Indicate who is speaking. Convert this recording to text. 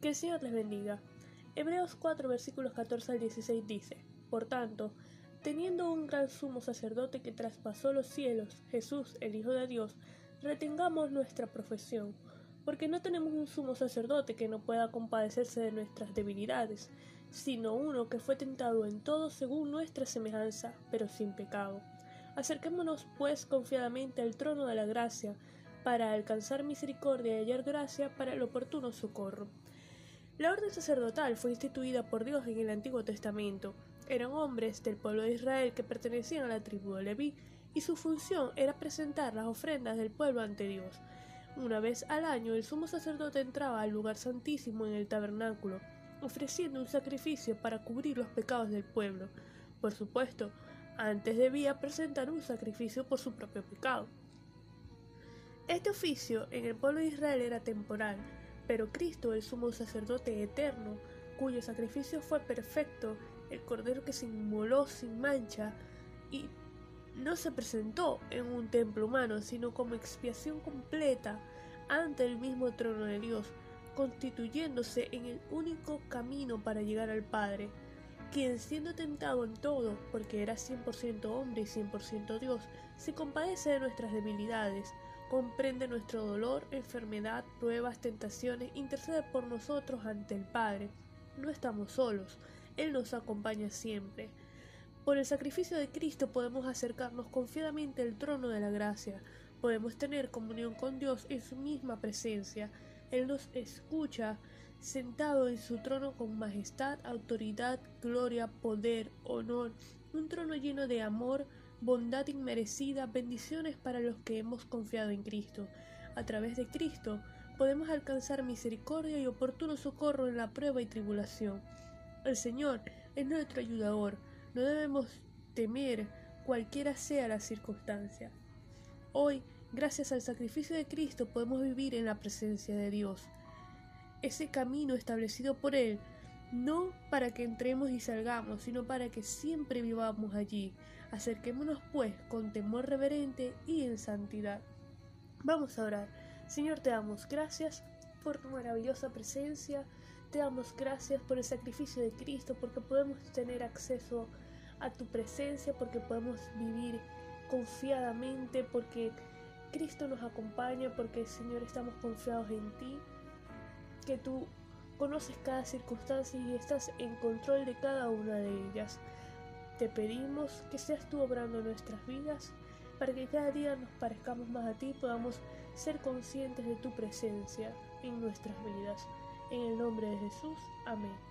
Speaker 1: Que el Señor les bendiga. Hebreos 4 versículos 14 al 16 dice, Por tanto, teniendo un gran sumo sacerdote que traspasó los cielos, Jesús, el Hijo de Dios, retengamos nuestra profesión, porque no tenemos un sumo sacerdote que no pueda compadecerse de nuestras debilidades, sino uno que fue tentado en todo según nuestra semejanza, pero sin pecado. Acerquémonos pues confiadamente al trono de la gracia, para alcanzar misericordia y hallar gracia para el oportuno socorro. La orden sacerdotal fue instituida por Dios en el Antiguo Testamento. Eran hombres del pueblo de Israel que pertenecían a la tribu de Leví, y su función era presentar las ofrendas del pueblo ante Dios. Una vez al año el sumo sacerdote entraba al lugar santísimo en el tabernáculo, ofreciendo un sacrificio para cubrir los pecados del pueblo. Por supuesto, antes debía presentar un sacrificio por su propio pecado. Este oficio en el pueblo de Israel era temporal, pero Cristo, el sumo sacerdote eterno, cuyo sacrificio fue perfecto, el cordero que se inmoló sin mancha, y no se presentó en un templo humano, sino como expiación completa ante el mismo trono de Dios, constituyéndose en el único camino para llegar al Padre, quien siendo tentado en todo, porque era 100% hombre y 100% Dios, se compadece de nuestras debilidades, comprende nuestro dolor, enfermedad, pruebas, tentaciones, intercede por nosotros ante el Padre. No estamos solos, Él nos acompaña siempre. Por el sacrificio de Cristo podemos acercarnos confiadamente al trono de la gracia, podemos tener comunión con Dios en su misma presencia. Él nos escucha sentado en su trono con majestad, autoridad, gloria, poder, honor, un trono lleno de amor, bondad inmerecida, bendiciones para los que hemos confiado en Cristo. A través de Cristo podemos alcanzar misericordia y oportuno socorro en la prueba y tribulación. El Señor es nuestro ayudador, no debemos temer cualquiera sea la circunstancia. Hoy, gracias al sacrificio de Cristo, podemos vivir en la presencia de Dios. Ese camino establecido por Él no para que entremos y salgamos, sino para que siempre vivamos allí. Acerquémonos pues con temor reverente y en santidad. Vamos a orar. Señor, te damos gracias por tu maravillosa presencia, te damos gracias por el sacrificio de Cristo, porque podemos tener acceso a tu presencia, porque podemos vivir confiadamente, porque Cristo nos acompaña, porque Señor estamos confiados en ti, que tú conoces cada circunstancia y estás en control de cada una de ellas. Te pedimos que seas tú obrando nuestras vidas para que cada día nos parezcamos más a ti y podamos ser conscientes de tu presencia en nuestras vidas. En el nombre de Jesús, amén.